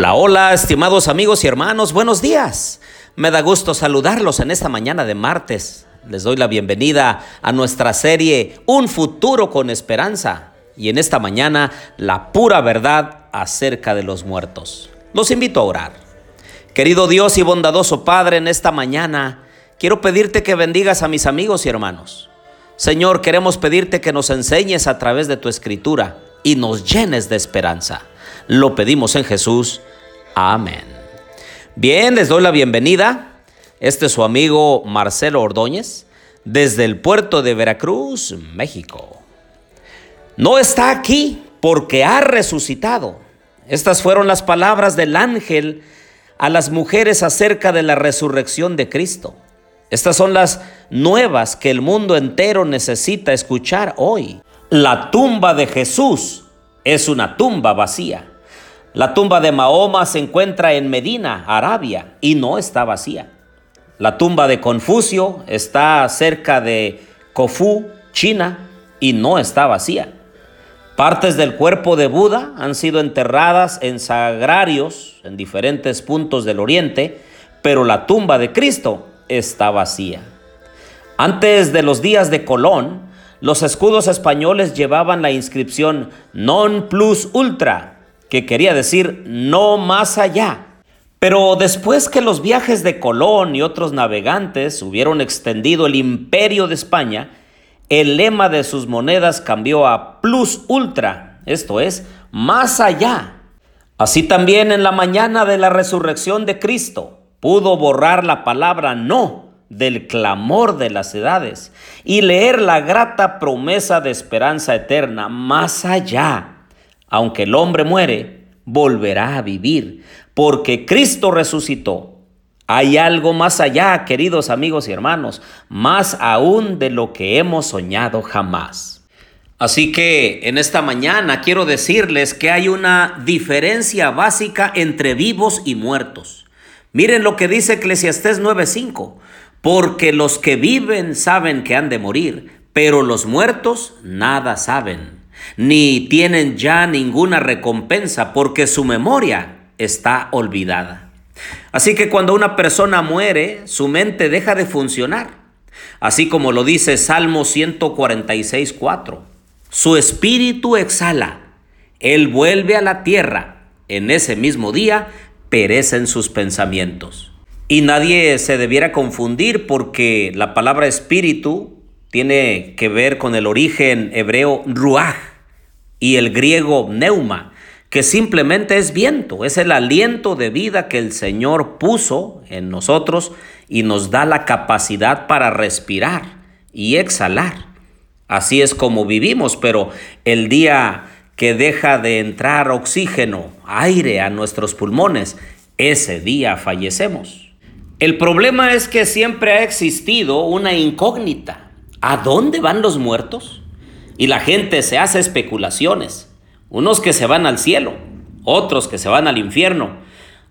Hola, hola, estimados amigos y hermanos, buenos días. Me da gusto saludarlos en esta mañana de martes. Les doy la bienvenida a nuestra serie Un futuro con esperanza y en esta mañana la pura verdad acerca de los muertos. Los invito a orar. Querido Dios y bondadoso Padre, en esta mañana quiero pedirte que bendigas a mis amigos y hermanos. Señor, queremos pedirte que nos enseñes a través de tu escritura y nos llenes de esperanza. Lo pedimos en Jesús. Amén. Bien, les doy la bienvenida. Este es su amigo Marcelo Ordóñez desde el puerto de Veracruz, México. No está aquí porque ha resucitado. Estas fueron las palabras del ángel a las mujeres acerca de la resurrección de Cristo. Estas son las nuevas que el mundo entero necesita escuchar hoy. La tumba de Jesús es una tumba vacía. La tumba de Mahoma se encuentra en Medina, Arabia, y no está vacía. La tumba de Confucio está cerca de Kofú, China, y no está vacía. Partes del cuerpo de Buda han sido enterradas en sagrarios en diferentes puntos del oriente, pero la tumba de Cristo está vacía. Antes de los días de Colón, los escudos españoles llevaban la inscripción Non plus ultra, que quería decir no más allá. Pero después que los viajes de Colón y otros navegantes hubieron extendido el imperio de España, el lema de sus monedas cambió a plus ultra, esto es, más allá. Así también en la mañana de la resurrección de Cristo pudo borrar la palabra no del clamor de las edades y leer la grata promesa de esperanza eterna más allá aunque el hombre muere, volverá a vivir, porque Cristo resucitó. Hay algo más allá, queridos amigos y hermanos, más aún de lo que hemos soñado jamás. Así que en esta mañana quiero decirles que hay una diferencia básica entre vivos y muertos. Miren lo que dice Eclesiastés 9:5, porque los que viven saben que han de morir, pero los muertos nada saben ni tienen ya ninguna recompensa porque su memoria está olvidada. Así que cuando una persona muere, su mente deja de funcionar. Así como lo dice Salmo 146, 4. Su espíritu exhala, él vuelve a la tierra. En ese mismo día perecen sus pensamientos. Y nadie se debiera confundir porque la palabra espíritu tiene que ver con el origen hebreo ruach, y el griego neuma, que simplemente es viento, es el aliento de vida que el Señor puso en nosotros y nos da la capacidad para respirar y exhalar. Así es como vivimos, pero el día que deja de entrar oxígeno, aire a nuestros pulmones, ese día fallecemos. El problema es que siempre ha existido una incógnita. ¿A dónde van los muertos? Y la gente se hace especulaciones. Unos que se van al cielo, otros que se van al infierno,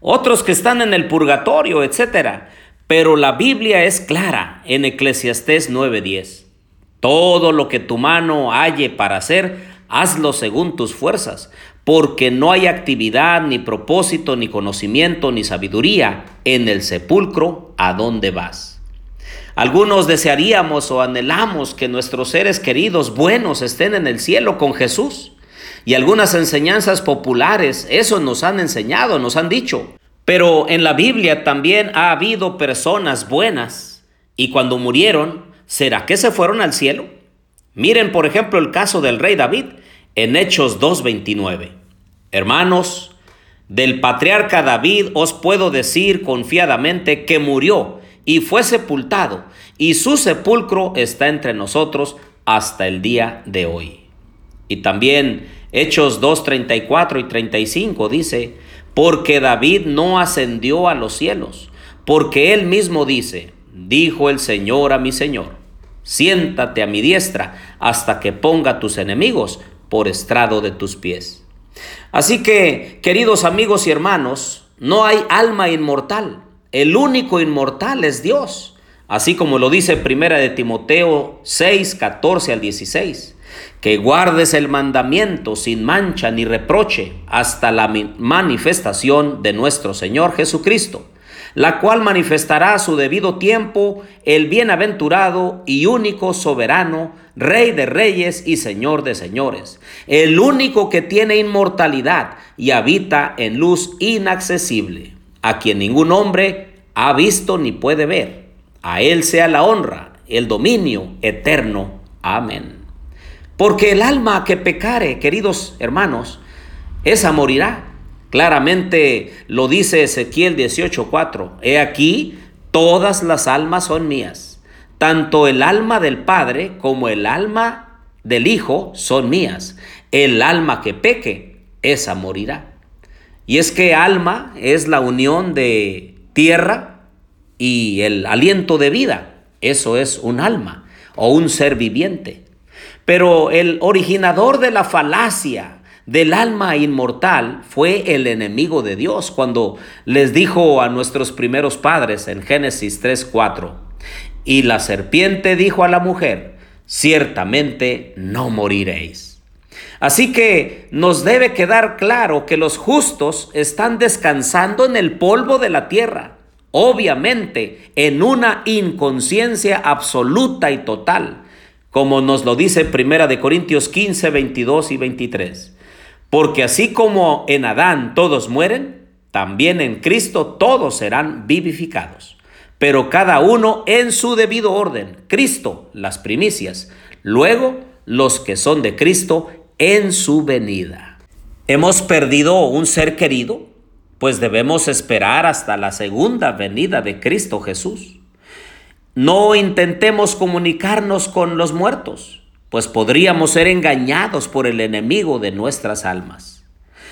otros que están en el purgatorio, etc. Pero la Biblia es clara en Eclesiastés 9:10. Todo lo que tu mano halle para hacer, hazlo según tus fuerzas, porque no hay actividad, ni propósito, ni conocimiento, ni sabiduría en el sepulcro a donde vas. Algunos desearíamos o anhelamos que nuestros seres queridos buenos estén en el cielo con Jesús. Y algunas enseñanzas populares eso nos han enseñado, nos han dicho. Pero en la Biblia también ha habido personas buenas y cuando murieron, ¿será que se fueron al cielo? Miren por ejemplo el caso del rey David en Hechos 2.29. Hermanos, del patriarca David os puedo decir confiadamente que murió y fue sepultado, y su sepulcro está entre nosotros hasta el día de hoy. Y también Hechos 2, 34 y 35 dice, porque David no ascendió a los cielos, porque él mismo dice, dijo el Señor a mi Señor, siéntate a mi diestra hasta que ponga tus enemigos por estrado de tus pies. Así que, queridos amigos y hermanos, no hay alma inmortal, el único inmortal es Dios. así como lo dice primera de Timoteo 6, 14 al 16, que guardes el mandamiento sin mancha ni reproche hasta la manifestación de nuestro Señor Jesucristo la cual manifestará a su debido tiempo el bienaventurado y único soberano, Rey de reyes y Señor de señores, el único que tiene inmortalidad y habita en luz inaccesible, a quien ningún hombre ha visto ni puede ver. A Él sea la honra, el dominio eterno. Amén. Porque el alma que pecare, queridos hermanos, esa morirá. Claramente lo dice Ezequiel 18:4. He aquí, todas las almas son mías. Tanto el alma del Padre como el alma del Hijo son mías. El alma que peque, esa morirá. Y es que alma es la unión de tierra y el aliento de vida. Eso es un alma o un ser viviente. Pero el originador de la falacia del alma inmortal fue el enemigo de Dios cuando les dijo a nuestros primeros padres en Génesis 3:4, y la serpiente dijo a la mujer, ciertamente no moriréis. Así que nos debe quedar claro que los justos están descansando en el polvo de la tierra, obviamente en una inconsciencia absoluta y total, como nos lo dice Primera de Corintios 15, 22 y 23. Porque así como en Adán todos mueren, también en Cristo todos serán vivificados. Pero cada uno en su debido orden. Cristo, las primicias. Luego, los que son de Cristo en su venida. ¿Hemos perdido un ser querido? Pues debemos esperar hasta la segunda venida de Cristo Jesús. No intentemos comunicarnos con los muertos pues podríamos ser engañados por el enemigo de nuestras almas.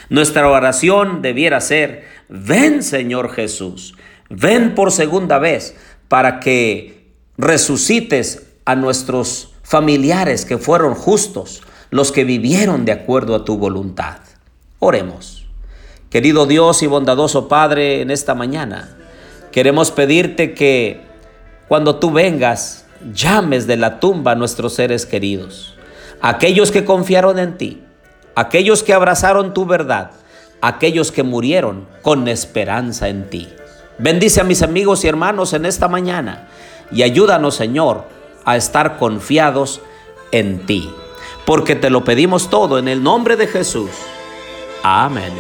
Nuestra oración debiera ser, ven Señor Jesús, ven por segunda vez para que resucites a nuestros familiares que fueron justos, los que vivieron de acuerdo a tu voluntad. Oremos. Querido Dios y bondadoso Padre, en esta mañana queremos pedirte que cuando tú vengas, llames de la tumba a nuestros seres queridos, aquellos que confiaron en ti, aquellos que abrazaron tu verdad, aquellos que murieron con esperanza en ti. Bendice a mis amigos y hermanos en esta mañana y ayúdanos, Señor, a estar confiados en ti, porque te lo pedimos todo en el nombre de Jesús. Amén.